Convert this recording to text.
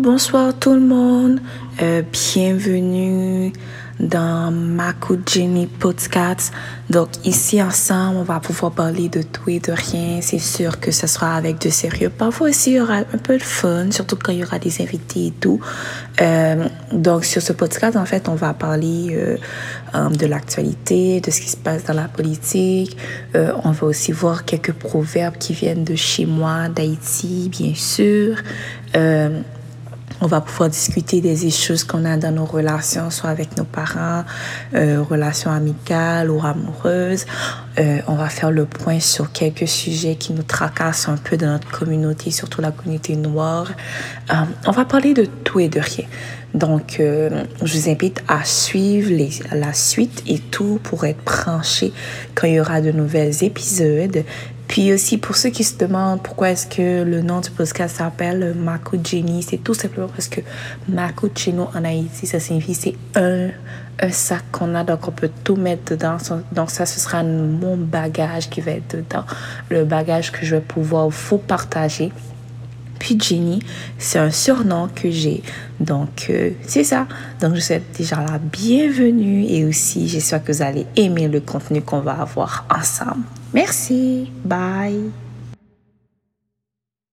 bonsoir tout le monde. Euh, bienvenue dans Mako Jenny Podcast. Donc ici ensemble, on va pouvoir parler de tout et de rien. C'est sûr que ce sera avec de sérieux. Parfois aussi, il y aura un peu de fun, surtout quand il y aura des invités et tout. Euh, donc sur ce podcast, en fait, on va parler euh, euh, de l'actualité, de ce qui se passe dans la politique. On va aussi voir quelques proverbes qui viennent de chez moi, d'Haïti, bien sûr. On va pouvoir discuter des choses qu'on a dans nos relations, soit avec nos parents, euh, relations amicales ou amoureuses. Euh, on va faire le point sur quelques sujets qui nous tracassent un peu dans notre communauté, surtout la communauté noire. Euh, on va parler de tout et de rien. Donc, je vous invite à suivre la suite et tout pour être branché quand il y aura de nouvelles épisodes. Puis aussi, pour ceux qui se demandent pourquoi est-ce que le nom du podcast s'appelle Mako Jenny, c'est tout simplement parce que Mako Cheno en Haïti, ça signifie c'est un, un sac qu'on a, donc on peut tout mettre dedans. Donc ça, ce sera mon bagage qui va être dedans, le bagage que je vais pouvoir vous partager. Puis Jenny, c'est un surnom que j'ai. Donc, euh, c'est ça. Donc, je souhaite déjà la bienvenue et aussi, j'espère que vous allez aimer le contenu qu'on va avoir ensemble. Merci. Bye.